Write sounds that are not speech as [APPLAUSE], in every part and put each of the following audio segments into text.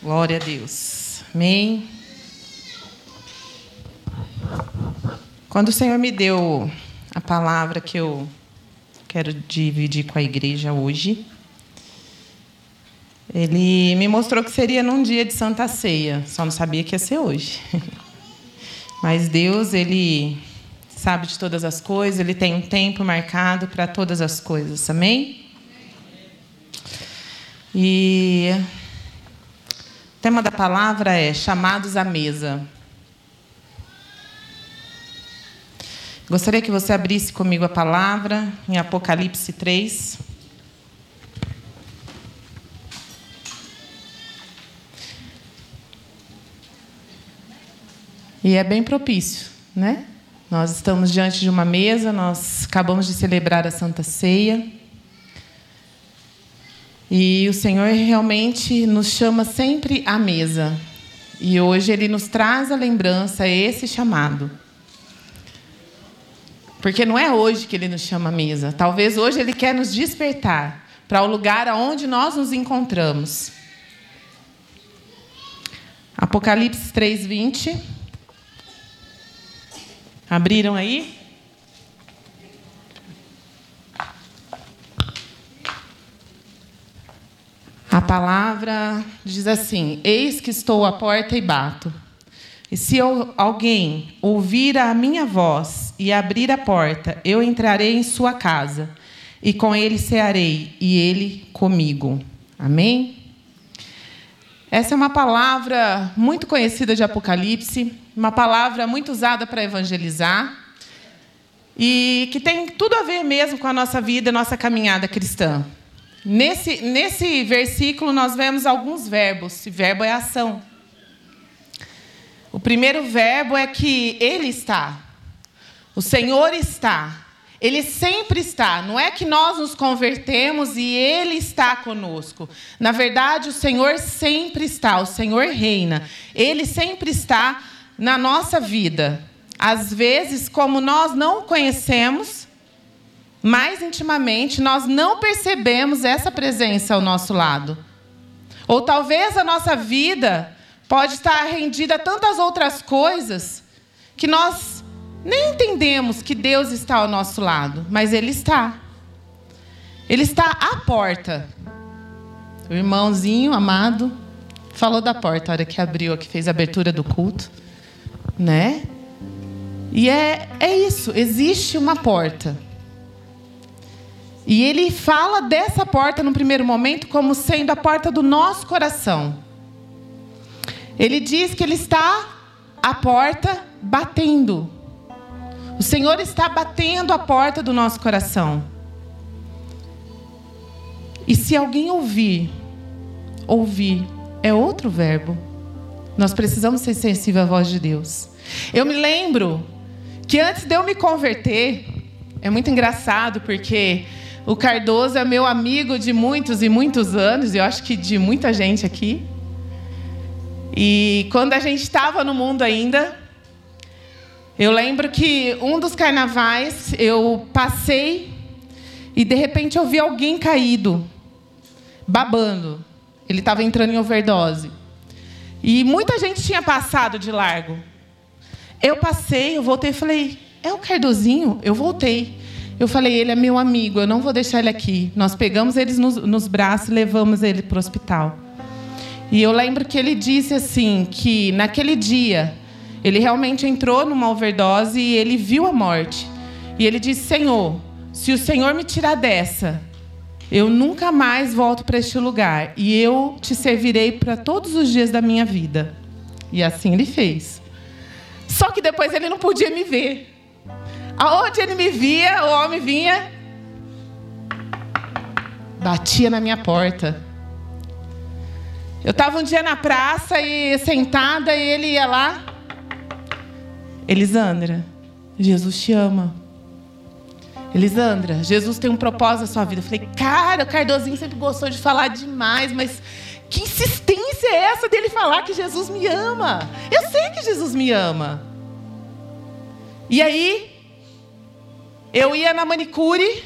Glória a Deus. Amém. Quando o Senhor me deu a palavra que eu quero dividir com a igreja hoje, ele me mostrou que seria num dia de Santa Ceia, só não sabia que ia ser hoje. [LAUGHS] Mas Deus, ele sabe de todas as coisas, ele tem um tempo marcado para todas as coisas. Amém? E o tema da palavra é chamados à mesa. Gostaria que você abrisse comigo a palavra em Apocalipse 3. E é bem propício, né? Nós estamos diante de uma mesa, nós acabamos de celebrar a Santa Ceia. E o Senhor realmente nos chama sempre à mesa. E hoje Ele nos traz a lembrança, esse chamado. Porque não é hoje que Ele nos chama à mesa. Talvez hoje Ele quer nos despertar para o lugar aonde nós nos encontramos. Apocalipse 3, 20. Abriram aí? A palavra diz assim: Eis que estou à porta e bato. E se alguém ouvir a minha voz e abrir a porta, eu entrarei em sua casa, e com ele cearei, e ele comigo. Amém? Essa é uma palavra muito conhecida de Apocalipse, uma palavra muito usada para evangelizar, e que tem tudo a ver mesmo com a nossa vida, nossa caminhada cristã. Nesse, nesse versículo, nós vemos alguns verbos. E verbo é ação. O primeiro verbo é que Ele está. O Senhor está. Ele sempre está. Não é que nós nos convertemos e Ele está conosco. Na verdade, o Senhor sempre está. O Senhor reina. Ele sempre está na nossa vida. Às vezes, como nós não o conhecemos, mais intimamente, nós não percebemos essa presença ao nosso lado. Ou talvez a nossa vida pode estar rendida a tantas outras coisas que nós nem entendemos que Deus está ao nosso lado, mas Ele está. Ele está à porta. O irmãozinho amado falou da porta a hora que abriu, que fez a abertura do culto, né? E é, é isso, existe uma porta. E ele fala dessa porta no primeiro momento como sendo a porta do nosso coração. Ele diz que ele está à porta batendo. O Senhor está batendo a porta do nosso coração. E se alguém ouvir, ouvir é outro verbo. Nós precisamos ser sensíveis à voz de Deus. Eu me lembro que antes de eu me converter, é muito engraçado porque o Cardoso é meu amigo de muitos e muitos anos, e eu acho que de muita gente aqui. E quando a gente estava no mundo ainda, eu lembro que um dos carnavais eu passei e de repente eu vi alguém caído, babando. Ele estava entrando em overdose. E muita gente tinha passado de largo. Eu passei, eu voltei e falei: é o Cardozinho? Eu voltei. Eu falei, ele é meu amigo, eu não vou deixar ele aqui. Nós pegamos ele nos, nos braços e levamos ele para o hospital. E eu lembro que ele disse assim, que naquele dia, ele realmente entrou numa overdose e ele viu a morte. E ele disse, Senhor, se o Senhor me tirar dessa, eu nunca mais volto para este lugar. E eu te servirei para todos os dias da minha vida. E assim ele fez. Só que depois ele não podia me ver. Aonde ele me via, o homem vinha, batia na minha porta. Eu estava um dia na praça e sentada e ele ia lá. Elisandra, Jesus te ama. Elisandra, Jesus tem um propósito na sua vida. Eu falei, cara, o Cardozinho sempre gostou de falar demais, mas que insistência é essa dele falar que Jesus me ama? Eu sei que Jesus me ama. E aí, eu ia na manicure.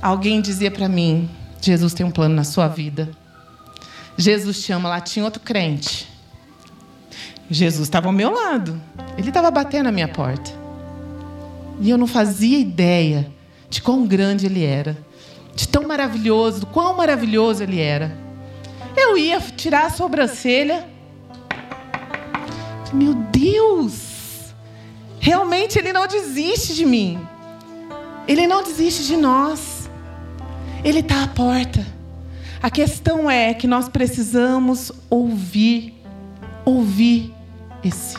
Alguém dizia para mim: Jesus tem um plano na sua vida. Jesus te ama. Lá tinha outro crente. Jesus estava ao meu lado. Ele estava batendo na minha porta. E eu não fazia ideia de quão grande ele era, de tão maravilhoso, do quão maravilhoso ele era. Eu ia tirar a sobrancelha. Meu Deus! Realmente ele não desiste de mim. Ele não desiste de nós. Ele está à porta. A questão é que nós precisamos ouvir, ouvir esse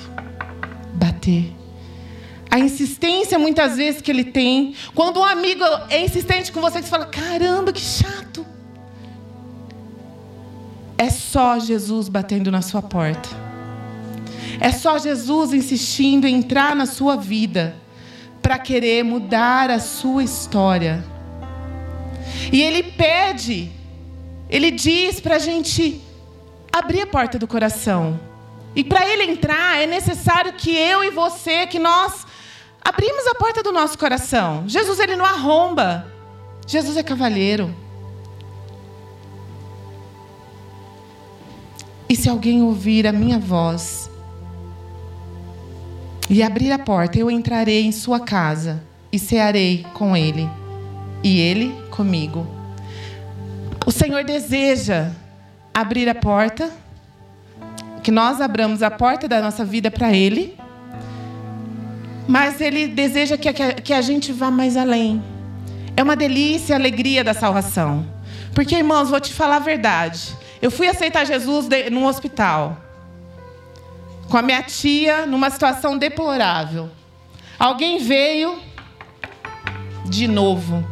bater. A insistência muitas vezes que ele tem. Quando um amigo é insistente com você, você fala: caramba, que chato. É só Jesus batendo na sua porta. É só Jesus insistindo em entrar na sua vida para querer mudar a sua história. E ele pede, ele diz para a gente abrir a porta do coração. E para ele entrar, é necessário que eu e você, que nós abrimos a porta do nosso coração. Jesus, ele não arromba. Jesus é cavalheiro. E se alguém ouvir a minha voz e abrir a porta, eu entrarei em sua casa e cearei com ele, e ele comigo. O Senhor deseja abrir a porta, que nós abramos a porta da nossa vida para Ele, mas Ele deseja que, que, que a gente vá mais além. É uma delícia a alegria da salvação. Porque, irmãos, vou te falar a verdade. Eu fui aceitar Jesus num hospital. Com a minha tia, numa situação deplorável. Alguém veio de novo.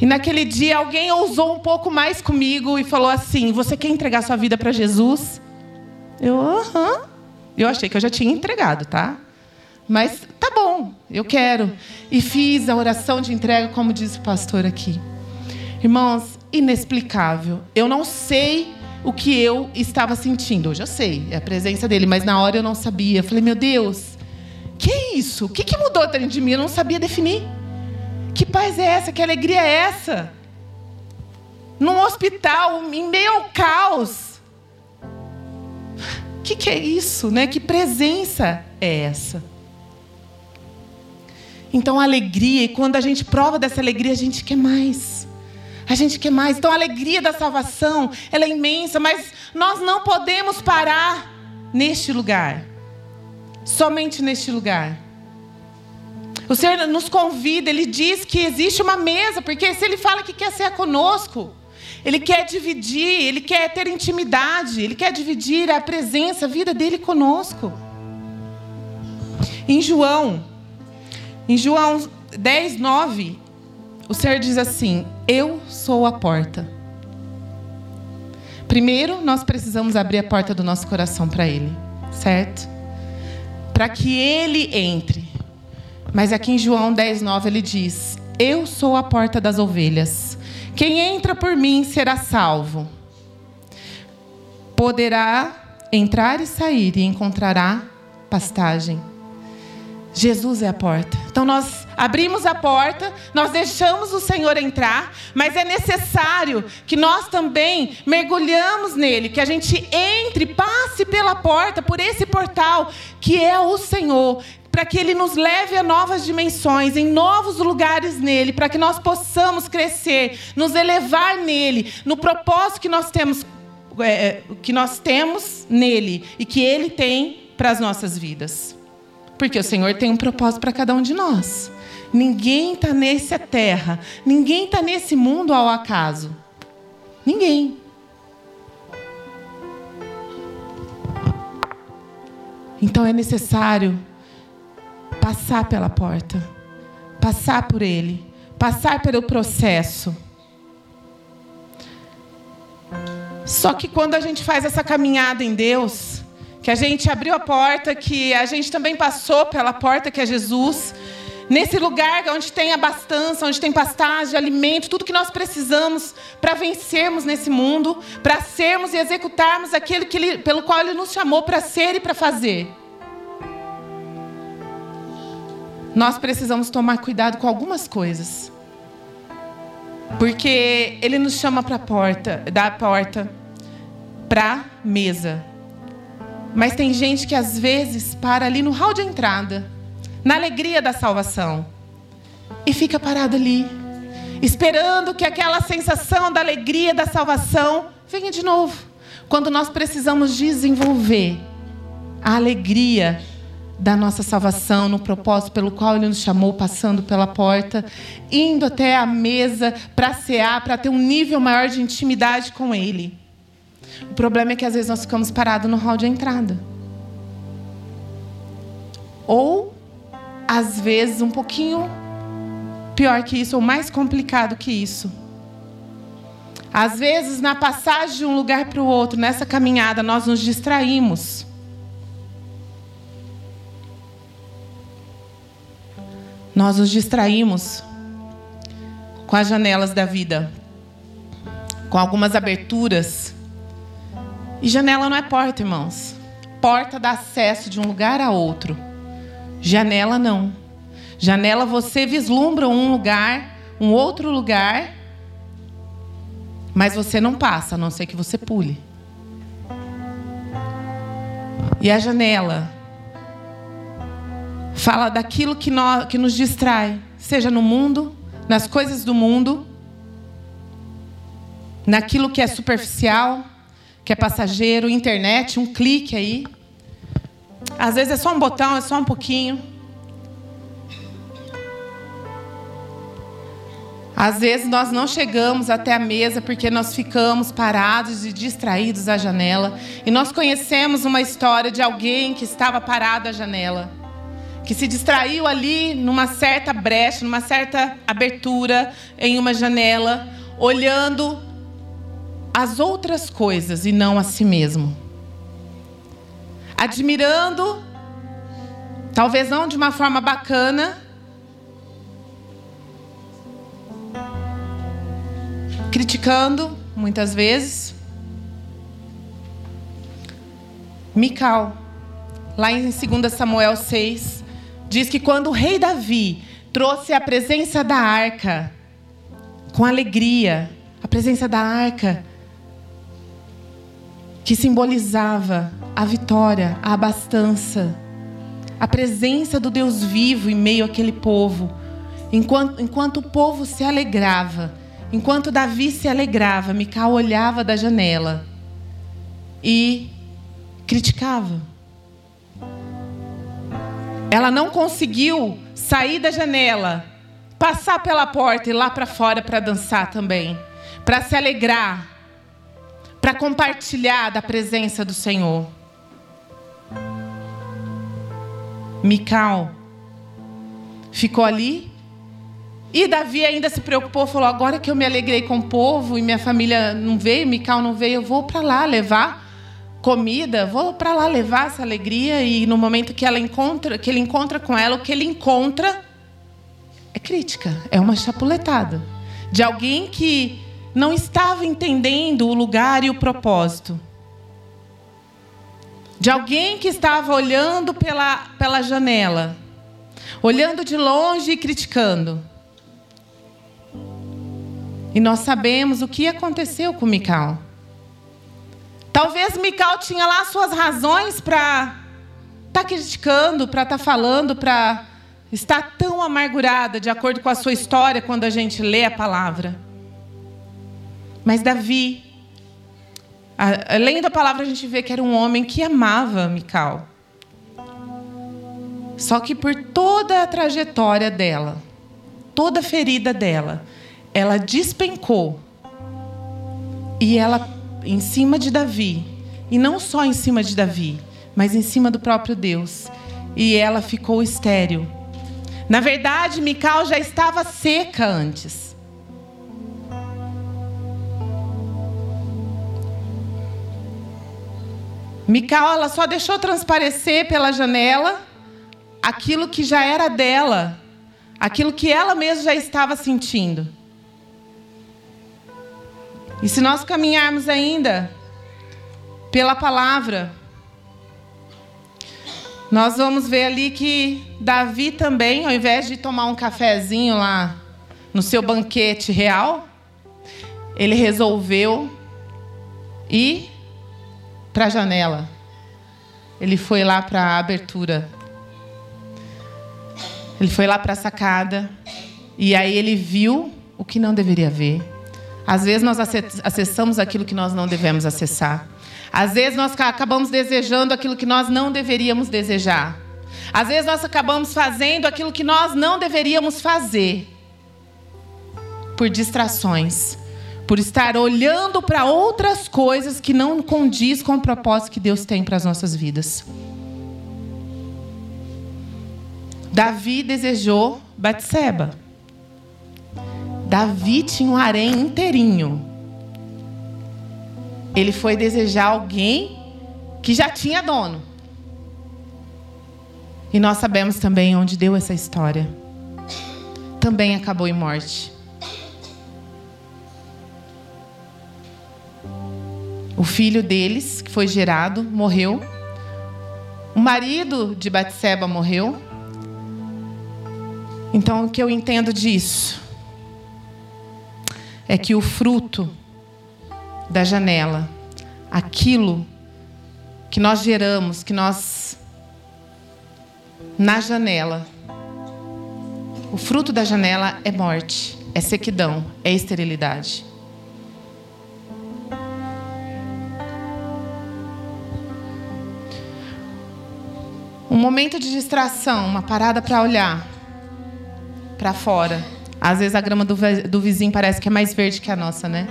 E naquele dia alguém ousou um pouco mais comigo e falou assim: Você quer entregar sua vida para Jesus? Eu, aham. Eu achei que eu já tinha entregado, tá? Mas tá bom, eu quero. E fiz a oração de entrega, como disse o pastor aqui. Irmãos, inexplicável. Eu não sei o que eu estava sentindo. Eu sei, é a presença dele, mas na hora eu não sabia. Eu falei, meu Deus, que é isso? O que, que mudou dentro de mim? Eu não sabia definir. Que paz é essa? Que alegria é essa? Num hospital, em meio ao caos. O que, que é isso? Né? Que presença é essa? Então, a alegria, e quando a gente prova dessa alegria, a gente quer mais. A gente quer mais. Então a alegria da salvação, ela é imensa, mas nós não podemos parar neste lugar. Somente neste lugar. O Senhor nos convida, Ele diz que existe uma mesa, porque se Ele fala que quer ser conosco, Ele quer dividir, Ele quer ter intimidade, Ele quer dividir a presença, a vida dEle conosco. Em João, em João 10, 9, o Senhor diz assim: Eu sou a porta. Primeiro, nós precisamos abrir a porta do nosso coração para Ele, certo? Para que Ele entre. Mas aqui em João 10, 9, ele diz: Eu sou a porta das ovelhas. Quem entra por mim será salvo. Poderá entrar e sair e encontrará pastagem. Jesus é a porta. Então nós abrimos a porta, nós deixamos o Senhor entrar, mas é necessário que nós também mergulhamos nele, que a gente entre, passe pela porta, por esse portal que é o Senhor, para que ele nos leve a novas dimensões, em novos lugares nele, para que nós possamos crescer, nos elevar nele, no propósito que nós temos é, que nós temos nele e que ele tem para as nossas vidas. Porque o Senhor tem um propósito para cada um de nós. Ninguém está nessa terra, ninguém está nesse mundo ao acaso. Ninguém. Então é necessário passar pela porta, passar por ele, passar pelo processo. Só que quando a gente faz essa caminhada em Deus, que a gente abriu a porta, que a gente também passou pela porta que é Jesus. Nesse lugar onde tem abastança, onde tem pastagem, alimento, tudo que nós precisamos para vencermos nesse mundo, para sermos e executarmos aquilo que ele, pelo qual Ele nos chamou para ser e para fazer. Nós precisamos tomar cuidado com algumas coisas. Porque ele nos chama para a porta, da porta para mesa. Mas tem gente que às vezes para ali no hall de entrada, na alegria da salvação, e fica parado ali, esperando que aquela sensação da alegria da salvação venha de novo. Quando nós precisamos desenvolver a alegria da nossa salvação, no propósito pelo qual Ele nos chamou, passando pela porta, indo até a mesa para cear, para ter um nível maior de intimidade com Ele. O problema é que às vezes nós ficamos parados no hall de entrada. Ou, às vezes, um pouquinho pior que isso, ou mais complicado que isso. Às vezes, na passagem de um lugar para o outro, nessa caminhada, nós nos distraímos. Nós nos distraímos com as janelas da vida, com algumas aberturas. E janela não é porta, irmãos. Porta dá acesso de um lugar a outro. Janela não. Janela você vislumbra um lugar, um outro lugar, mas você não passa, a não ser que você pule. E a janela fala daquilo que, nós, que nos distrai, seja no mundo, nas coisas do mundo, naquilo que é superficial, que é passageiro, internet, um clique aí. Às vezes é só um botão, é só um pouquinho. Às vezes nós não chegamos até a mesa porque nós ficamos parados e distraídos à janela. E nós conhecemos uma história de alguém que estava parado à janela, que se distraiu ali numa certa brecha, numa certa abertura em uma janela, olhando as outras coisas e não a si mesmo. Admirando, talvez não de uma forma bacana, criticando, muitas vezes. Mical, lá em 2 Samuel 6, diz que quando o rei Davi trouxe a presença da arca, com alegria, a presença da arca, que simbolizava a vitória, a abastança, a presença do Deus vivo em meio àquele povo, enquanto, enquanto o povo se alegrava, Enquanto Davi se alegrava, Mical olhava da janela e criticava. Ela não conseguiu sair da janela, passar pela porta e lá para fora para dançar também, para se alegrar, para compartilhar da presença do Senhor. Mical ficou ali e Davi ainda se preocupou, falou: agora que eu me alegrei com o povo e minha família não veio, Mical não veio, eu vou para lá levar comida, vou para lá levar essa alegria. E no momento que ela encontra, que ele encontra com ela, o que ele encontra é crítica, é uma chapuletada de alguém que não estava entendendo o lugar e o propósito. De alguém que estava olhando pela, pela janela, olhando de longe e criticando. E nós sabemos o que aconteceu com Mical. Talvez Mical tinha lá suas razões para estar tá criticando, para estar tá falando, para estar tão amargurada, de acordo com a sua história, quando a gente lê a palavra. Mas Davi, além da palavra, a gente vê que era um homem que amava Mical. Só que por toda a trajetória dela, toda a ferida dela, ela despencou e ela em cima de Davi, e não só em cima de Davi, mas em cima do próprio Deus, e ela ficou estéril. Na verdade, Mical já estava seca antes. Mical ela só deixou transparecer pela janela aquilo que já era dela, aquilo que ela mesma já estava sentindo. E se nós caminharmos ainda pela palavra, nós vamos ver ali que Davi também, ao invés de tomar um cafezinho lá no seu banquete real, ele resolveu ir para a janela. Ele foi lá para a abertura. Ele foi lá para a sacada. E aí ele viu o que não deveria ver. Às vezes nós acessamos aquilo que nós não devemos acessar. Às vezes nós acabamos desejando aquilo que nós não deveríamos desejar. Às vezes nós acabamos fazendo aquilo que nós não deveríamos fazer. Por distrações. Por estar olhando para outras coisas que não condiz com o propósito que Deus tem para as nossas vidas. Davi desejou Batseba. Davi tinha um harém inteirinho. Ele foi desejar alguém que já tinha dono. E nós sabemos também onde deu essa história. Também acabou em morte. O filho deles, que foi gerado, morreu. O marido de Batseba morreu. Então, o que eu entendo disso? é que o fruto da janela, aquilo que nós geramos, que nós na janela, o fruto da janela é morte, é sequidão, é esterilidade. Momento de distração, uma parada para olhar para fora às vezes a grama do, do vizinho parece que é mais verde que a nossa, né?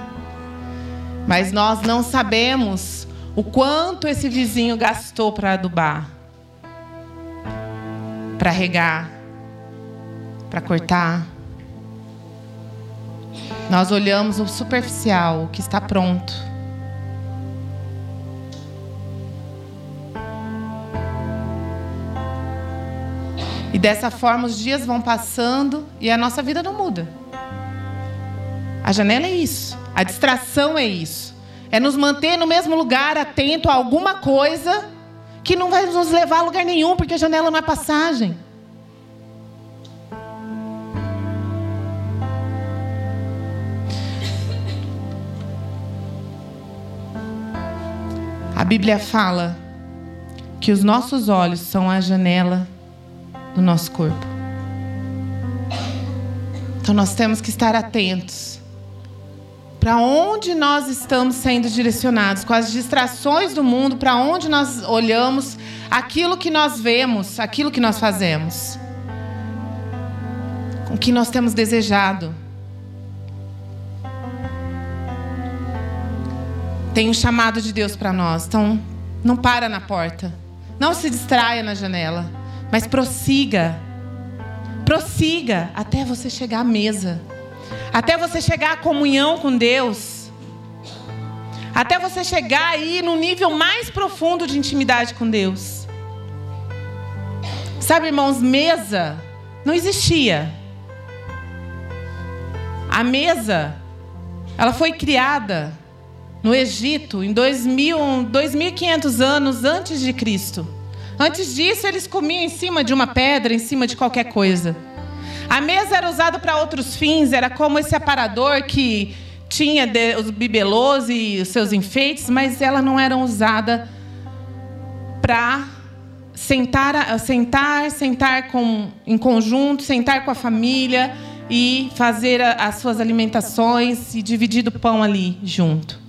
Mas nós não sabemos o quanto esse vizinho gastou para adubar, para regar, para cortar. Nós olhamos o superficial, o que está pronto. E dessa forma os dias vão passando e a nossa vida não muda. A janela é isso, a distração é isso. É nos manter no mesmo lugar, atento a alguma coisa que não vai nos levar a lugar nenhum, porque a janela não é passagem. A Bíblia fala que os nossos olhos são a janela no nosso corpo. Então nós temos que estar atentos para onde nós estamos sendo direcionados, com as distrações do mundo, para onde nós olhamos, aquilo que nós vemos, aquilo que nós fazemos, o que nós temos desejado. Tem um chamado de Deus para nós, então não para na porta, não se distraia na janela. Mas prossiga. Prossiga até você chegar à mesa. Até você chegar à comunhão com Deus. Até você chegar aí no nível mais profundo de intimidade com Deus. Sabe, irmãos, mesa não existia. A mesa, ela foi criada no Egito em 2000, 2500 anos antes de Cristo. Antes disso, eles comiam em cima de uma pedra, em cima de qualquer coisa. A mesa era usada para outros fins, era como esse aparador que tinha os bibelôs e os seus enfeites, mas ela não era usada para sentar, sentar, sentar com, em conjunto, sentar com a família e fazer as suas alimentações e dividir o pão ali junto.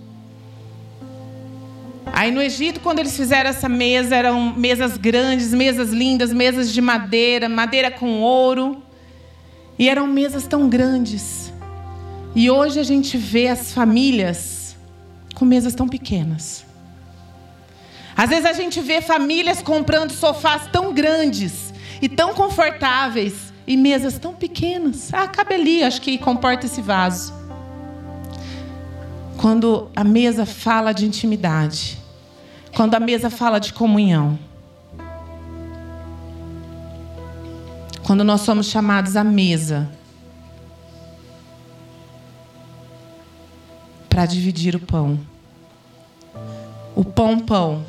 Aí no Egito, quando eles fizeram essa mesa, eram mesas grandes, mesas lindas, mesas de madeira, madeira com ouro. E eram mesas tão grandes. E hoje a gente vê as famílias com mesas tão pequenas. Às vezes a gente vê famílias comprando sofás tão grandes e tão confortáveis e mesas tão pequenas. Ah, cabe ali, acho que comporta esse vaso. Quando a mesa fala de intimidade, quando a mesa fala de comunhão. Quando nós somos chamados à mesa para dividir o pão. O pão, pão,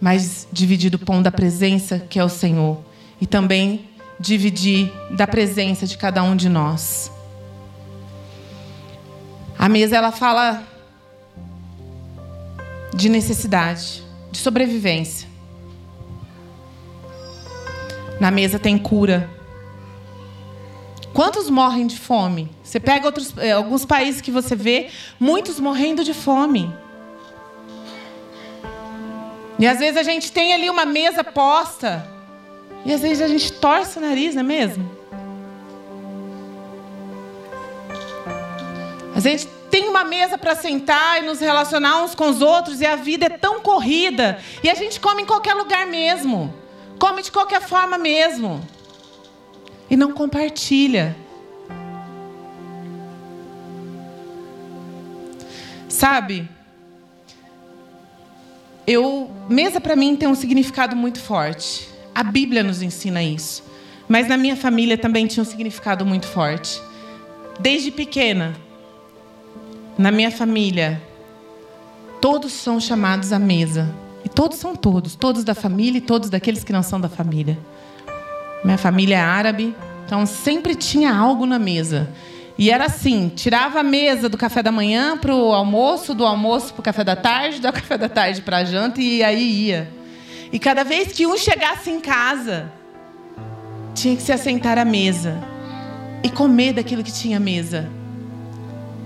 mas dividir o pão da presença que é o Senhor. E também dividir da presença de cada um de nós. A mesa ela fala de necessidade, de sobrevivência. Na mesa tem cura. Quantos morrem de fome? Você pega outros, eh, alguns países que você vê, muitos morrendo de fome. E às vezes a gente tem ali uma mesa posta, e às vezes a gente torce o nariz, não é mesmo? A gente tem uma mesa para sentar e nos relacionar uns com os outros, e a vida é tão corrida, e a gente come em qualquer lugar mesmo. Come de qualquer forma mesmo. E não compartilha. Sabe? Eu, mesa para mim tem um significado muito forte. A Bíblia nos ensina isso. Mas na minha família também tinha um significado muito forte. Desde pequena, na minha família, todos são chamados à mesa. E todos são todos, todos da família e todos daqueles que não são da família. Minha família é árabe, então sempre tinha algo na mesa. E era assim: tirava a mesa do café da manhã para o almoço, do almoço para o café da tarde, do [LAUGHS] café da tarde para a janta, e aí ia. E cada vez que um chegasse em casa, tinha que se assentar à mesa e comer daquilo que tinha à mesa.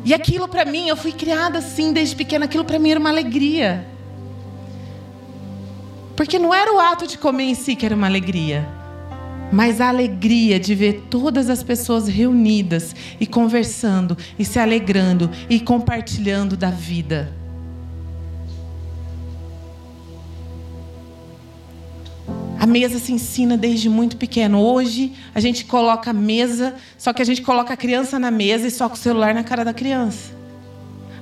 E aquilo para mim, eu fui criada assim desde pequena, aquilo para mim era uma alegria. Porque não era o ato de comer em si que era uma alegria, mas a alegria de ver todas as pessoas reunidas e conversando, e se alegrando e compartilhando da vida. A mesa se ensina desde muito pequeno. Hoje a gente coloca a mesa, só que a gente coloca a criança na mesa e só com o celular na cara da criança.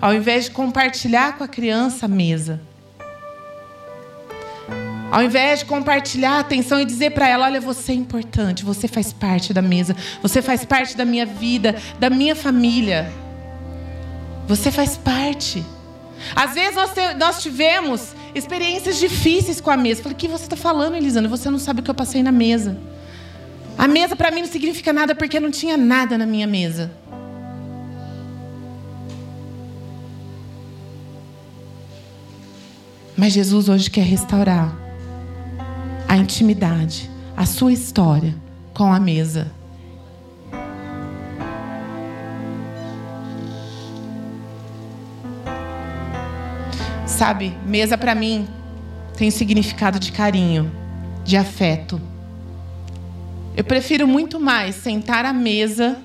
Ao invés de compartilhar com a criança a mesa. Ao invés de compartilhar a atenção e dizer para ela: olha, você é importante, você faz parte da mesa, você faz parte da minha vida, da minha família. Você faz parte. Às vezes nós, nós tivemos experiências difíceis com a mesa. Falei: o que você está falando, Elisandra? Você não sabe o que eu passei na mesa. A mesa para mim não significa nada porque não tinha nada na minha mesa. Mas Jesus hoje quer restaurar a intimidade, a sua história com a mesa. Sabe, mesa para mim tem significado de carinho, de afeto. Eu prefiro muito mais sentar à mesa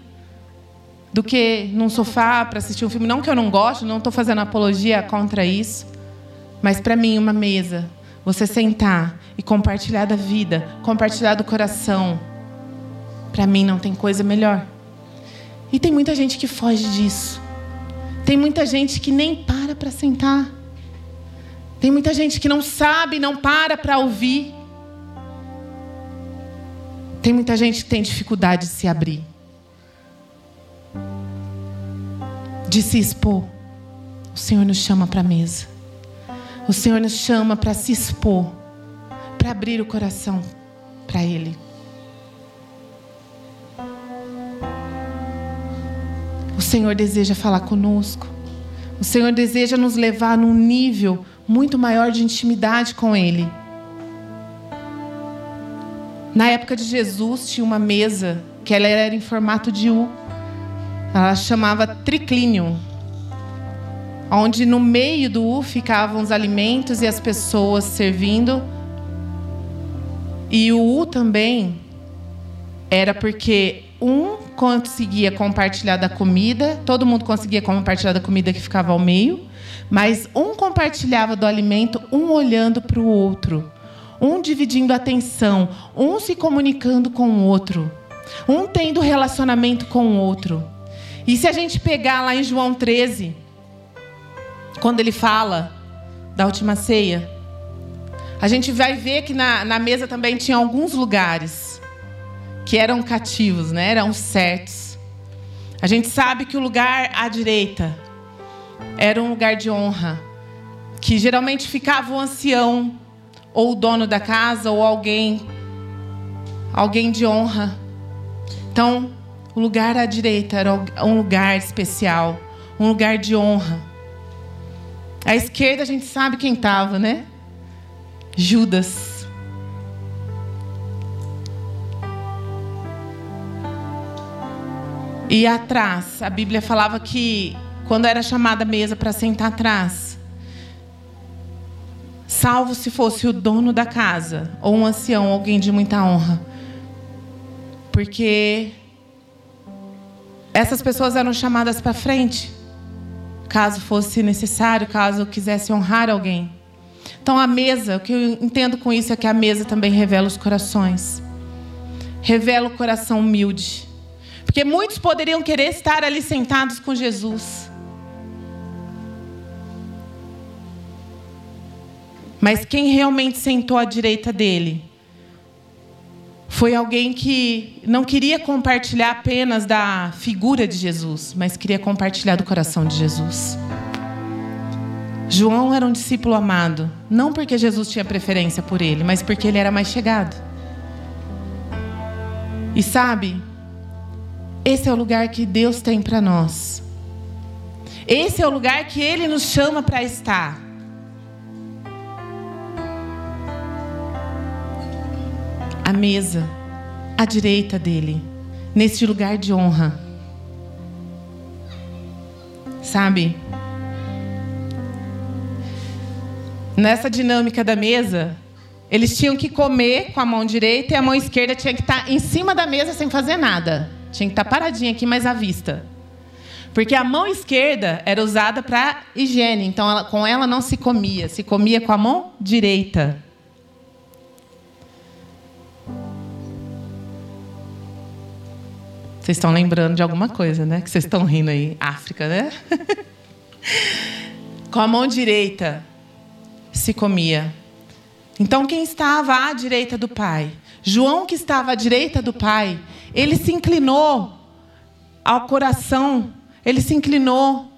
do que num sofá para assistir um filme. Não que eu não gosto, não estou fazendo apologia contra isso. Mas para mim, uma mesa você sentar e compartilhar da vida, compartilhar do coração. Para mim não tem coisa melhor. E tem muita gente que foge disso. Tem muita gente que nem para para sentar. Tem muita gente que não sabe, não para para ouvir. Tem muita gente que tem dificuldade de se abrir. De se expor. O Senhor nos chama para a mesa. O Senhor nos chama para se expor, para abrir o coração para Ele. O Senhor deseja falar conosco. O Senhor deseja nos levar num nível muito maior de intimidade com Ele. Na época de Jesus tinha uma mesa que ela era em formato de U. Ela chamava triclínio onde no meio do U ficavam os alimentos e as pessoas servindo. E o U também era porque um conseguia compartilhar da comida, todo mundo conseguia compartilhar da comida que ficava ao meio, mas um compartilhava do alimento, um olhando para o outro, um dividindo atenção, um se comunicando com o outro, um tendo relacionamento com o outro. E se a gente pegar lá em João 13, quando ele fala da última ceia, a gente vai ver que na, na mesa também tinha alguns lugares que eram cativos, né? eram certos. A gente sabe que o lugar à direita era um lugar de honra, que geralmente ficava o ancião, ou o dono da casa, ou alguém, alguém de honra. Então, o lugar à direita era um lugar especial um lugar de honra. À esquerda a gente sabe quem estava, né? Judas. E atrás, a Bíblia falava que quando era chamada a mesa para sentar atrás, salvo se fosse o dono da casa ou um ancião, alguém de muita honra. Porque essas pessoas eram chamadas para frente, caso fosse necessário, caso quisesse honrar alguém. Então a mesa, o que eu entendo com isso é que a mesa também revela os corações. Revela o coração humilde. Porque muitos poderiam querer estar ali sentados com Jesus. Mas quem realmente sentou à direita dele foi alguém que não queria compartilhar apenas da figura de Jesus, mas queria compartilhar do coração de Jesus. João era um discípulo amado, não porque Jesus tinha preferência por ele, mas porque ele era mais chegado. E sabe, esse é o lugar que Deus tem para nós. Esse é o lugar que Ele nos chama para estar. a mesa à direita dele, neste lugar de honra. Sabe? Nessa dinâmica da mesa, eles tinham que comer com a mão direita e a mão esquerda tinha que estar em cima da mesa sem fazer nada. Tinha que estar paradinha aqui, mais à vista. Porque a mão esquerda era usada para higiene, então ela, com ela não se comia, se comia com a mão direita. Vocês estão lembrando de alguma coisa, né? Que vocês estão rindo aí. África, né? [LAUGHS] Com a mão direita se comia. Então, quem estava à direita do Pai? João, que estava à direita do Pai, ele se inclinou ao coração, ele se inclinou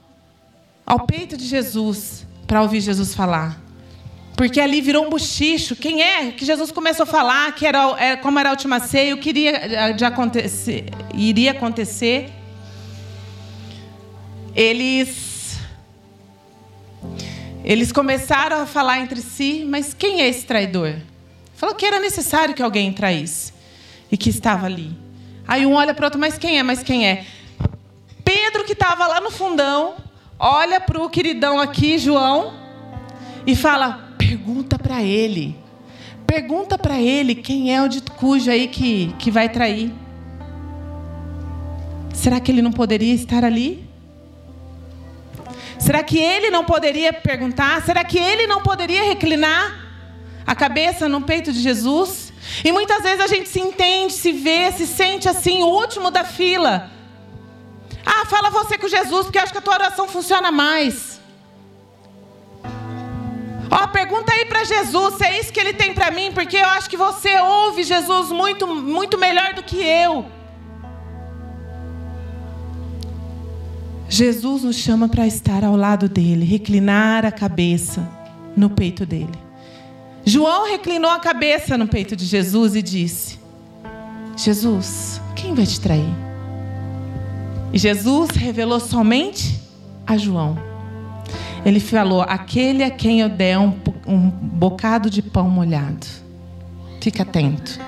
ao peito de Jesus para ouvir Jesus falar. Porque ali virou um bochicho. Quem é que Jesus começou a falar que era, era é, como era a última ceia, o que iria, eh, de acontecer, iria acontecer? Eles eles começaram a falar entre si, mas quem é esse traidor? Falou que era necessário que alguém traísse e que estava ali. Aí um olha para o outro, mas quem é? Mas quem é? Pedro que estava lá no fundão, olha para o queridão aqui, João, e fala: Pergunta para ele. Pergunta para ele quem é o de cujo aí que, que vai trair. Será que ele não poderia estar ali? Será que ele não poderia perguntar? Será que ele não poderia reclinar a cabeça no peito de Jesus? E muitas vezes a gente se entende, se vê, se sente assim, o último da fila. Ah, fala você com Jesus, porque eu acho que a tua oração funciona mais. Ó, oh, pergunta aí para Jesus se é isso que ele tem para mim, porque eu acho que você ouve Jesus muito, muito melhor do que eu. Jesus nos chama para estar ao lado dele, reclinar a cabeça no peito dele. João reclinou a cabeça no peito de Jesus e disse: Jesus, quem vai te trair? E Jesus revelou somente a João. Ele falou: aquele a quem eu der um, um bocado de pão molhado. Fica atento.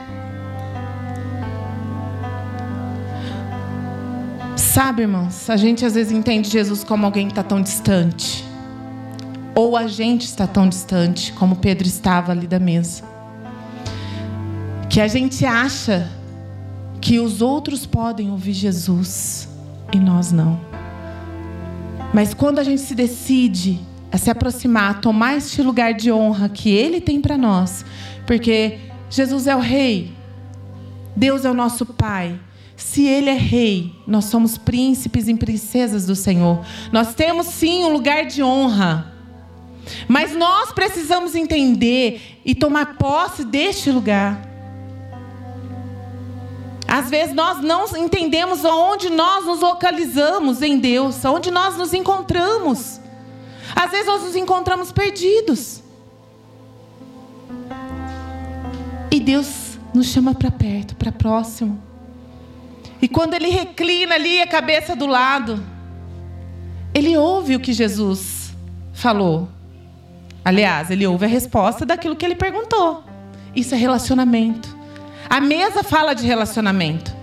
Sabe, irmãos, a gente às vezes entende Jesus como alguém que está tão distante. Ou a gente está tão distante, como Pedro estava ali da mesa. Que a gente acha que os outros podem ouvir Jesus e nós não. Mas quando a gente se decide a se aproximar, a tomar este lugar de honra que Ele tem para nós, porque Jesus é o Rei, Deus é o nosso Pai. Se Ele é Rei, nós somos príncipes e princesas do Senhor. Nós temos sim um lugar de honra. Mas nós precisamos entender e tomar posse deste lugar. Às vezes nós não entendemos onde nós nos localizamos em Deus, onde nós nos encontramos. Às vezes nós nos encontramos perdidos. E Deus nos chama para perto, para próximo. E quando Ele reclina ali a cabeça do lado, ele ouve o que Jesus falou. Aliás, ele ouve a resposta daquilo que ele perguntou. Isso é relacionamento. A mesa fala de relacionamento.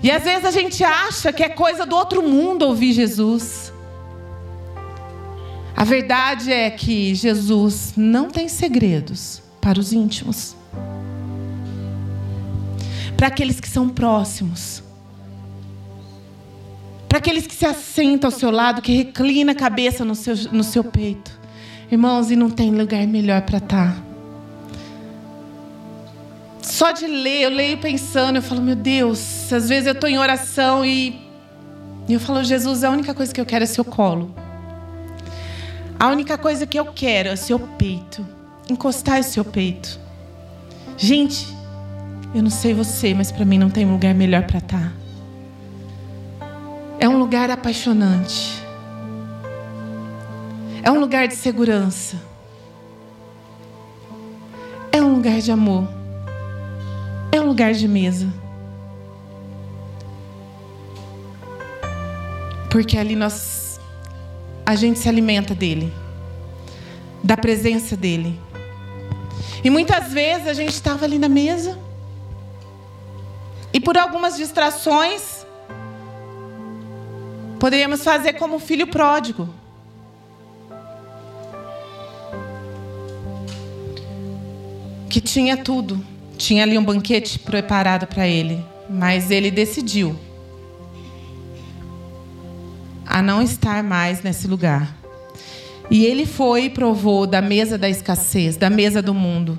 E às vezes a gente acha que é coisa do outro mundo ouvir Jesus. A verdade é que Jesus não tem segredos para os íntimos. Para aqueles que são próximos. Para aqueles que se assentam ao seu lado, que reclina a cabeça no seu, no seu peito. Irmãos, e não tem lugar melhor para estar. Tá. Só de ler, eu leio pensando, eu falo, meu Deus, às vezes eu estou em oração e, eu falo, Jesus, a única coisa que eu quero é seu colo. A única coisa que eu quero é seu peito. Encostar o seu peito. Gente, eu não sei você, mas para mim não tem lugar melhor para estar. Tá. É um lugar apaixonante. É um lugar de segurança. É um lugar de amor é um lugar de mesa. Porque ali nós a gente se alimenta dele, da presença dele. E muitas vezes a gente estava ali na mesa e por algumas distrações poderíamos fazer como o filho pródigo. Que tinha tudo tinha ali um banquete preparado para ele, mas ele decidiu a não estar mais nesse lugar. E ele foi e provou da mesa da escassez, da mesa do mundo,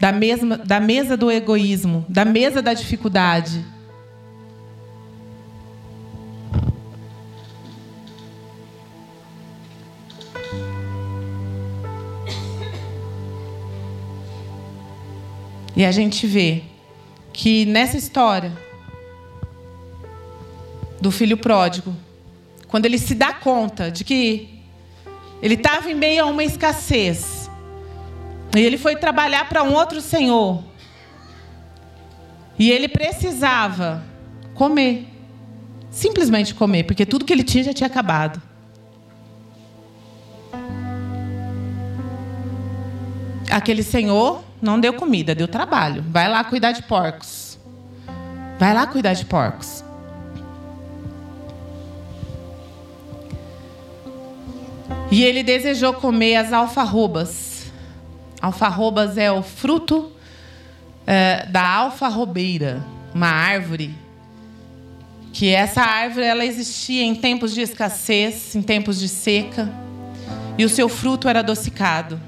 da, mesma, da mesa do egoísmo, da mesa da dificuldade. E a gente vê que nessa história do filho pródigo, quando ele se dá conta de que ele estava em meio a uma escassez, e ele foi trabalhar para um outro senhor, e ele precisava comer, simplesmente comer, porque tudo que ele tinha já tinha acabado. Aquele senhor não deu comida, deu trabalho. Vai lá cuidar de porcos. Vai lá cuidar de porcos. E ele desejou comer as alfarrobas. Alfarrobas é o fruto é, da alfarrobeira, uma árvore. Que essa árvore ela existia em tempos de escassez, em tempos de seca, e o seu fruto era adocicado.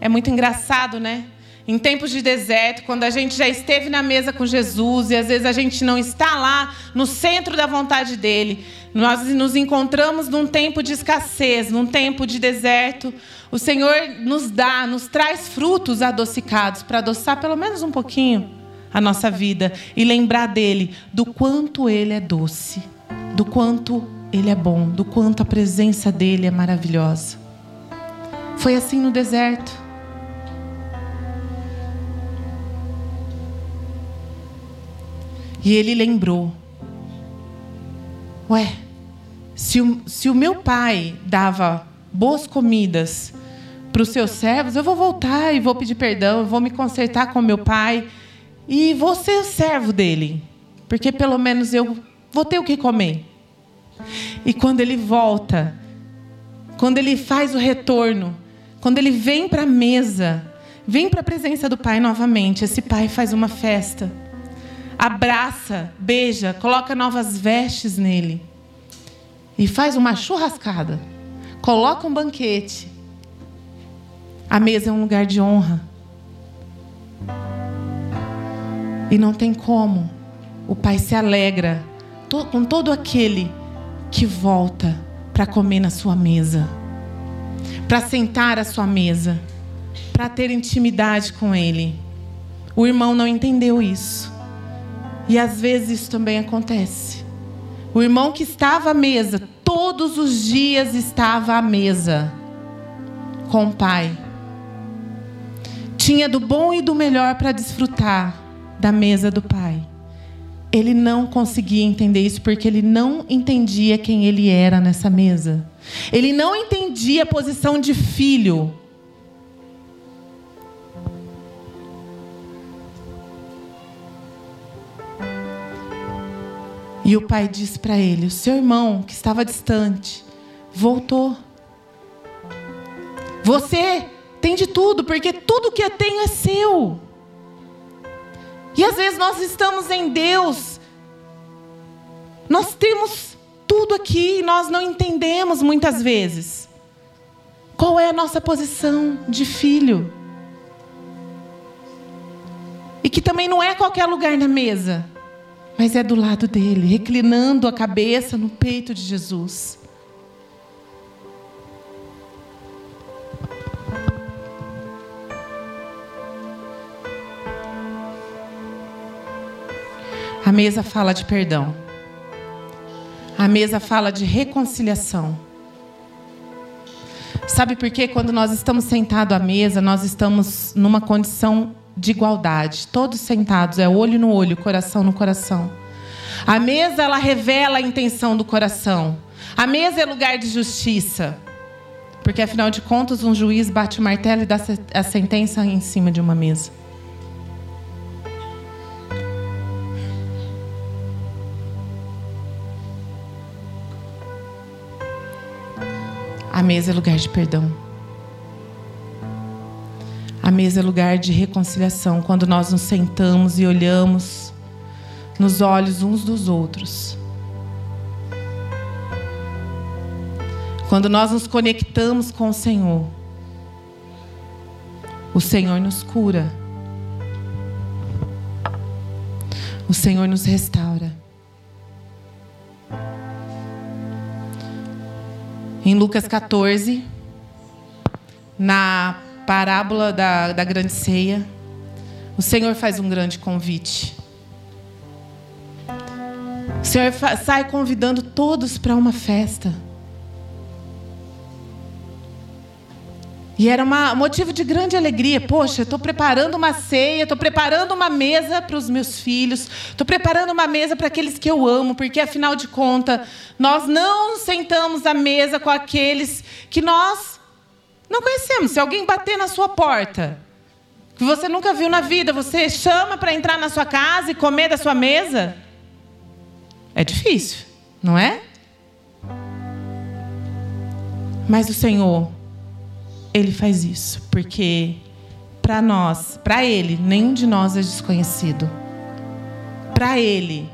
É muito engraçado, né? Em tempos de deserto, quando a gente já esteve na mesa com Jesus e às vezes a gente não está lá no centro da vontade dele, nós nos encontramos num tempo de escassez, num tempo de deserto. O Senhor nos dá, nos traz frutos adocicados para adoçar pelo menos um pouquinho a nossa vida e lembrar dele, do quanto ele é doce, do quanto ele é bom, do quanto a presença dele é maravilhosa. Foi assim no deserto. E ele lembrou: Ué, se o, se o meu pai dava boas comidas para os seus servos, eu vou voltar e vou pedir perdão, vou me consertar com meu pai e vou ser servo dele, porque pelo menos eu vou ter o que comer. E quando ele volta, quando ele faz o retorno, quando ele vem para a mesa, vem para a presença do pai novamente, esse pai faz uma festa abraça, beija, coloca novas vestes nele e faz uma churrascada. Coloca um banquete. A mesa é um lugar de honra. E não tem como. O Pai se alegra com todo aquele que volta para comer na sua mesa, para sentar à sua mesa, para ter intimidade com Ele. O irmão não entendeu isso. E às vezes isso também acontece. O irmão que estava à mesa, todos os dias estava à mesa com o pai. Tinha do bom e do melhor para desfrutar da mesa do pai. Ele não conseguia entender isso porque ele não entendia quem ele era nessa mesa. Ele não entendia a posição de filho. E o pai disse para ele: O seu irmão, que estava distante, voltou. Você tem de tudo, porque tudo que eu tenho é seu. E às vezes nós estamos em Deus, nós temos tudo aqui e nós não entendemos muitas vezes. Qual é a nossa posição de filho? E que também não é qualquer lugar na mesa, mas é do lado dele, reclinando a cabeça no peito de Jesus. A mesa fala de perdão. A mesa fala de reconciliação. Sabe por quê? Quando nós estamos sentados à mesa, nós estamos numa condição de igualdade. Todos sentados, é olho no olho, coração no coração. A mesa, ela revela a intenção do coração. A mesa é lugar de justiça. Porque, afinal de contas, um juiz bate o martelo e dá a sentença em cima de uma mesa. A mesa é lugar de perdão. Mesa é lugar de reconciliação, quando nós nos sentamos e olhamos nos olhos uns dos outros. Quando nós nos conectamos com o Senhor, o Senhor nos cura. O Senhor nos restaura. Em Lucas 14, na parábola da, da grande ceia, o Senhor faz um grande convite. O Senhor sai convidando todos para uma festa. E era um motivo de grande alegria. Poxa, estou preparando uma ceia, estou preparando uma mesa para os meus filhos, estou preparando uma mesa para aqueles que eu amo, porque afinal de contas, nós não sentamos à mesa com aqueles que nós não conhecemos. Se alguém bater na sua porta, que você nunca viu na vida, você chama para entrar na sua casa e comer da sua mesa? É difícil, não é? Mas o Senhor ele faz isso, porque para nós, para ele, nenhum de nós é desconhecido. Para ele,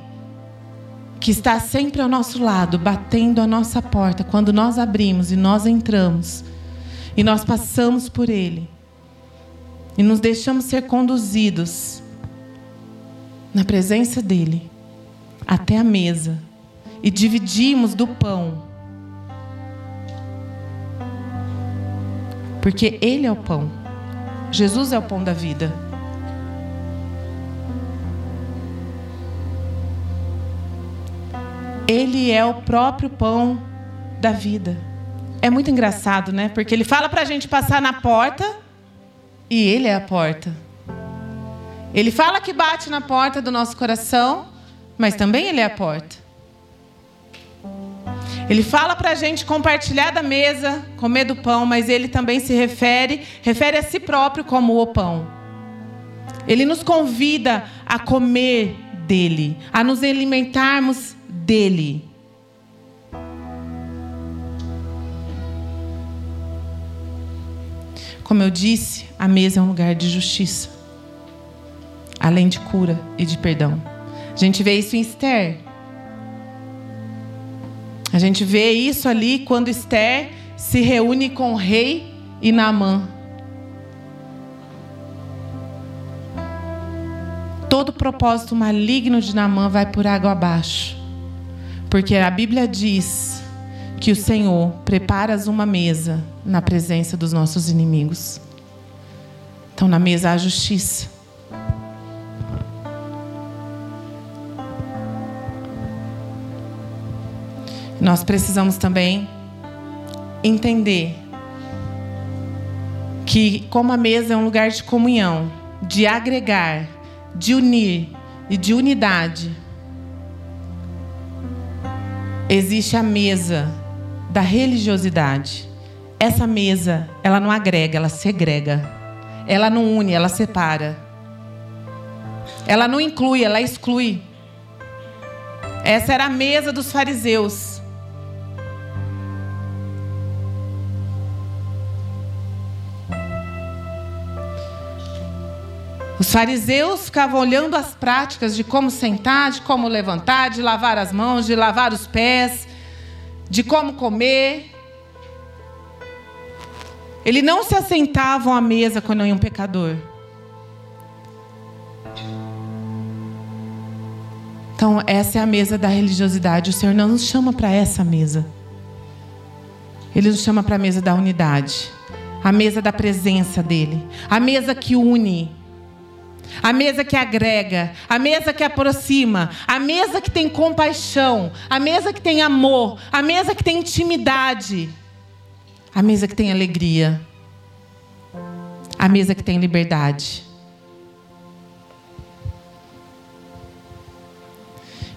que está sempre ao nosso lado, batendo a nossa porta, quando nós abrimos e nós entramos, e nós passamos por ele, e nos deixamos ser conduzidos na presença dele até a mesa, e dividimos do pão Porque Ele é o pão. Jesus é o pão da vida. Ele é o próprio pão da vida. É muito engraçado, né? Porque ele fala para a gente passar na porta e ele é a porta. Ele fala que bate na porta do nosso coração, mas também ele é a porta. Ele fala para a gente compartilhar da mesa, comer do pão, mas ele também se refere, refere a si próprio como o pão. Ele nos convida a comer dele, a nos alimentarmos dele. Como eu disse, a mesa é um lugar de justiça, além de cura e de perdão. A gente vê isso em Esther. A gente vê isso ali quando Esther se reúne com o rei e Naamã. Todo propósito maligno de Naamã vai por água abaixo. Porque a Bíblia diz que o Senhor prepara uma mesa na presença dos nossos inimigos. Então, na mesa há justiça. Nós precisamos também entender que, como a mesa é um lugar de comunhão, de agregar, de unir e de unidade, existe a mesa da religiosidade. Essa mesa, ela não agrega, ela segrega. Ela não une, ela separa. Ela não inclui, ela exclui. Essa era a mesa dos fariseus. Os fariseus ficavam olhando as práticas de como sentar, de como levantar, de lavar as mãos, de lavar os pés, de como comer. Eles não se assentavam à mesa quando ia um pecador. Então, essa é a mesa da religiosidade. O Senhor não nos chama para essa mesa. Ele nos chama para a mesa da unidade, a mesa da presença dele, a mesa que une, a mesa que agrega, a mesa que aproxima, a mesa que tem compaixão, a mesa que tem amor, a mesa que tem intimidade, a mesa que tem alegria, a mesa que tem liberdade.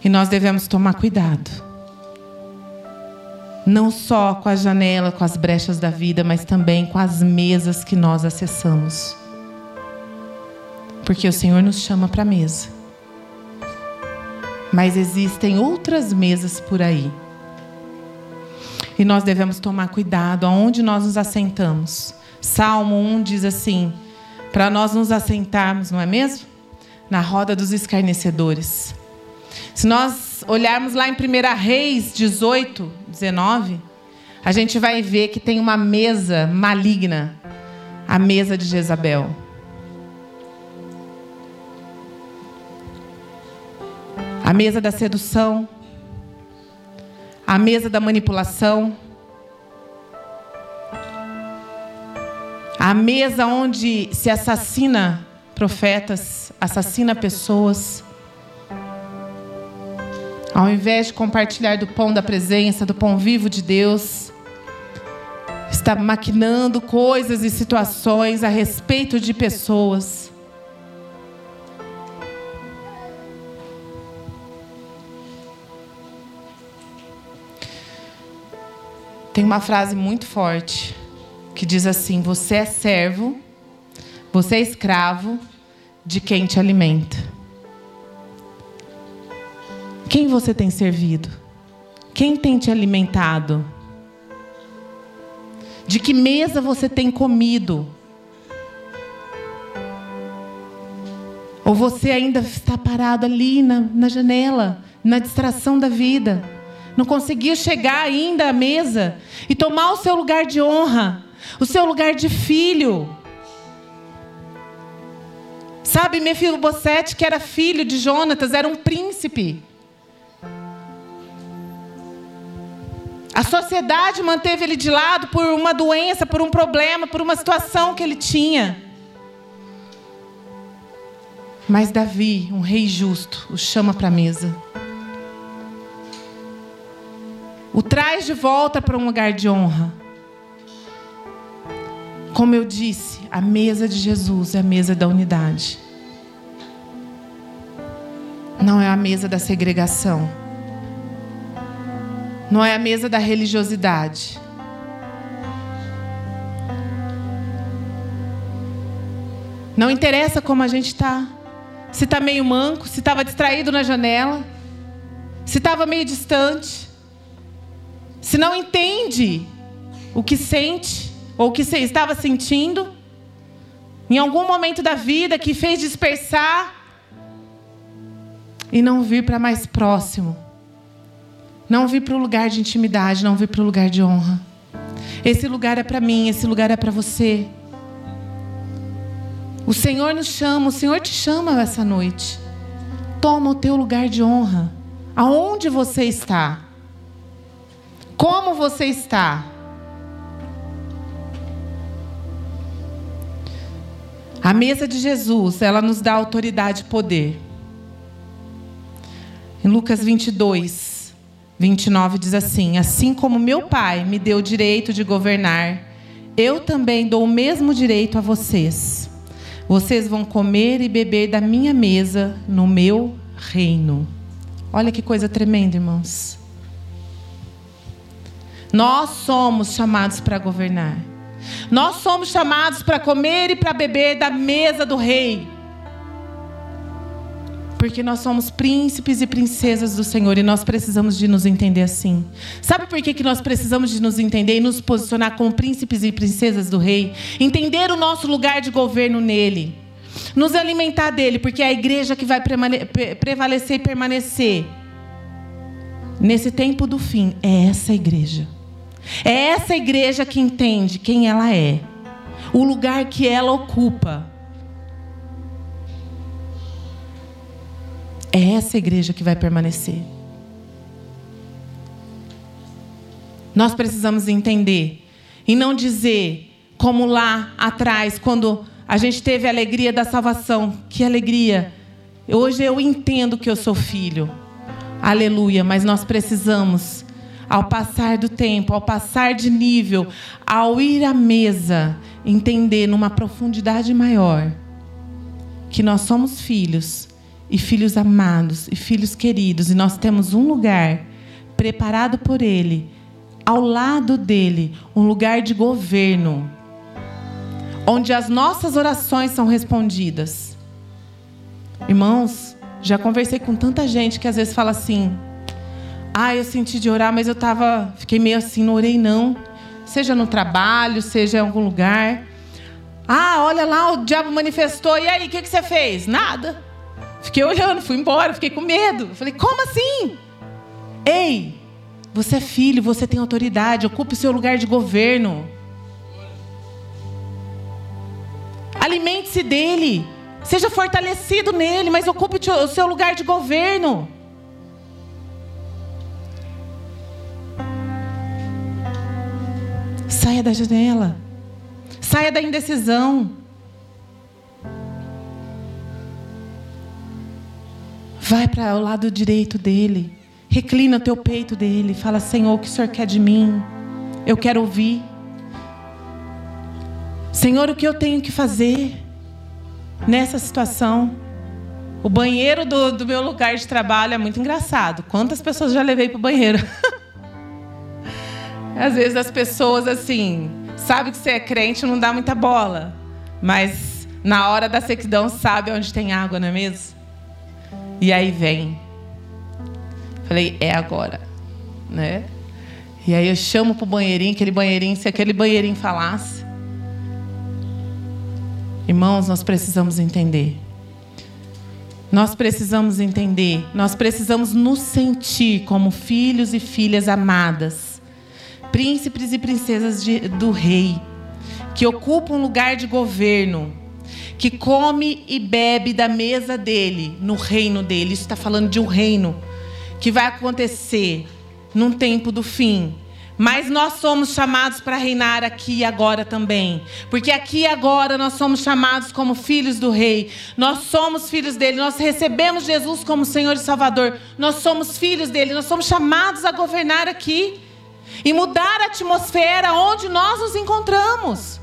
E nós devemos tomar cuidado. Não só com a janela, com as brechas da vida, mas também com as mesas que nós acessamos porque o Senhor nos chama para a mesa. Mas existem outras mesas por aí. E nós devemos tomar cuidado aonde nós nos assentamos. Salmo 1 diz assim: para nós nos assentarmos, não é mesmo? Na roda dos escarnecedores. Se nós olharmos lá em 1 Reis 18, 19, a gente vai ver que tem uma mesa maligna a mesa de Jezabel. A mesa da sedução, a mesa da manipulação, a mesa onde se assassina profetas, assassina pessoas. Ao invés de compartilhar do pão da presença, do pão vivo de Deus, está maquinando coisas e situações a respeito de pessoas. Tem uma frase muito forte que diz assim: Você é servo, você é escravo de quem te alimenta. Quem você tem servido? Quem tem te alimentado? De que mesa você tem comido? Ou você ainda está parado ali na, na janela, na distração da vida? Não conseguiu chegar ainda à mesa e tomar o seu lugar de honra, o seu lugar de filho. Sabe, Mefibosete, que era filho de Jonatas, era um príncipe. A sociedade manteve ele de lado por uma doença, por um problema, por uma situação que ele tinha. Mas Davi, um rei justo, o chama para a mesa. O traz de volta para um lugar de honra. Como eu disse, a mesa de Jesus é a mesa da unidade. Não é a mesa da segregação. Não é a mesa da religiosidade. Não interessa como a gente está. Se está meio manco, se estava distraído na janela, se estava meio distante se não entende o que sente ou o que estava sentindo, em algum momento da vida que fez dispersar e não vir para mais próximo, não vir para o lugar de intimidade, não vir para o lugar de honra. Esse lugar é para mim, esse lugar é para você. O Senhor nos chama, o Senhor te chama essa noite. Toma o teu lugar de honra. Aonde você está? Como você está? A mesa de Jesus, ela nos dá autoridade e poder. Em Lucas 22, 29 diz assim: Assim como meu Pai me deu o direito de governar, eu também dou o mesmo direito a vocês. Vocês vão comer e beber da minha mesa no meu reino. Olha que coisa tremenda, irmãos. Nós somos chamados para governar. Nós somos chamados para comer e para beber da mesa do rei. Porque nós somos príncipes e princesas do Senhor e nós precisamos de nos entender assim. Sabe por que, que nós precisamos de nos entender e nos posicionar como príncipes e princesas do Rei? Entender o nosso lugar de governo nele. Nos alimentar dele, porque é a igreja que vai prevalecer e permanecer. Nesse tempo do fim, é essa igreja. É essa igreja que entende quem ela é, o lugar que ela ocupa É essa igreja que vai permanecer. Nós precisamos entender e não dizer como lá atrás, quando a gente teve a alegria da salvação, que alegria. Hoje eu entendo que eu sou filho. Aleluia, mas nós precisamos ao passar do tempo, ao passar de nível, ao ir à mesa, entender numa profundidade maior que nós somos filhos e filhos amados e filhos queridos, e nós temos um lugar preparado por Ele, ao lado dele, um lugar de governo, onde as nossas orações são respondidas. Irmãos, já conversei com tanta gente que às vezes fala assim: "Ah, eu senti de orar, mas eu tava, fiquei meio assim, não orei não". Seja no trabalho, seja em algum lugar. Ah, olha lá, o diabo manifestou. E aí, o que, que você fez? Nada. Fiquei olhando, fui embora, fiquei com medo. Falei, como assim? Ei, você é filho, você tem autoridade, ocupe o seu lugar de governo. Alimente-se dele. Seja fortalecido nele, mas ocupe o seu lugar de governo. Saia da janela. Saia da indecisão. Vai para o lado direito dele. Reclina o teu peito dele. Fala, Senhor, o que o Senhor quer de mim? Eu quero ouvir. Senhor, o que eu tenho que fazer nessa situação? O banheiro do, do meu lugar de trabalho é muito engraçado. Quantas pessoas já levei para o banheiro? [LAUGHS] Às vezes as pessoas, assim, sabe que você é crente não dá muita bola. Mas na hora da sequidão sabe onde tem água, não é mesmo? E aí vem. Falei, é agora. Né? E aí eu chamo pro banheirinho, aquele banheirinho, se aquele banheirinho falasse. Irmãos, nós precisamos entender. Nós precisamos entender, nós precisamos nos sentir como filhos e filhas amadas, príncipes e princesas de, do rei, que ocupam um lugar de governo, que come e bebe da mesa dele, no reino dele. Isso está falando de um reino que vai acontecer num tempo do fim. Mas nós somos chamados para reinar aqui e agora também. Porque aqui e agora nós somos chamados como filhos do Rei. Nós somos filhos dele. Nós recebemos Jesus como Senhor e Salvador. Nós somos filhos dele. Nós somos chamados a governar aqui e mudar a atmosfera onde nós nos encontramos.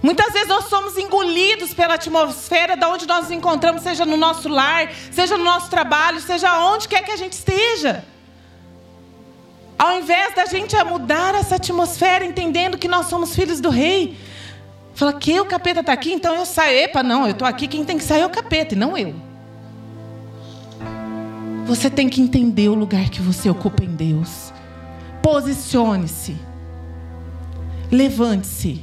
Muitas vezes nós somos engolidos pela atmosfera de onde nós nos encontramos, seja no nosso lar, seja no nosso trabalho, seja onde quer que a gente esteja. Ao invés da gente mudar essa atmosfera, entendendo que nós somos filhos do rei, fala que o capeta está aqui, então eu saio. Epa, não, eu estou aqui, quem tem que sair é o capeta, e não eu. Você tem que entender o lugar que você ocupa em Deus. Posicione-se. Levante-se.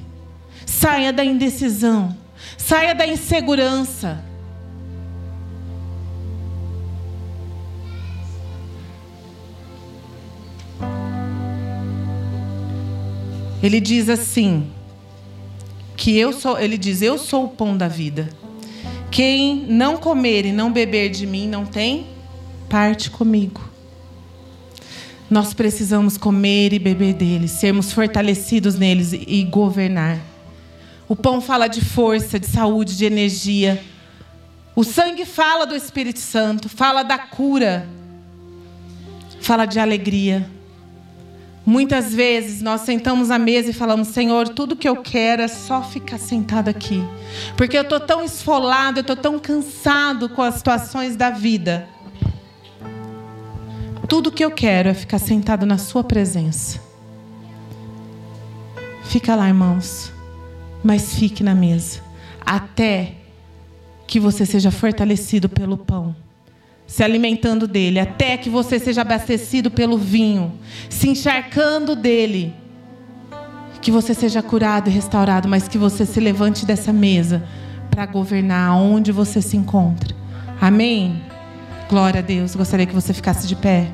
Saia da indecisão. Saia da insegurança. Ele diz assim: que eu sou, ele diz, eu sou o pão da vida. Quem não comer e não beber de mim não tem parte comigo. Nós precisamos comer e beber deles, sermos fortalecidos neles e governar. O pão fala de força, de saúde, de energia. O sangue fala do Espírito Santo, fala da cura, fala de alegria. Muitas vezes nós sentamos à mesa e falamos: Senhor, tudo que eu quero é só ficar sentado aqui. Porque eu estou tão esfolado, eu estou tão cansado com as situações da vida. Tudo que eu quero é ficar sentado na Sua presença. Fica lá, irmãos, mas fique na mesa, até que você seja fortalecido pelo pão, se alimentando dele, até que você seja abastecido pelo vinho, se encharcando dele, que você seja curado e restaurado, mas que você se levante dessa mesa para governar onde você se encontra. Amém? Glória a Deus. Gostaria que você ficasse de pé.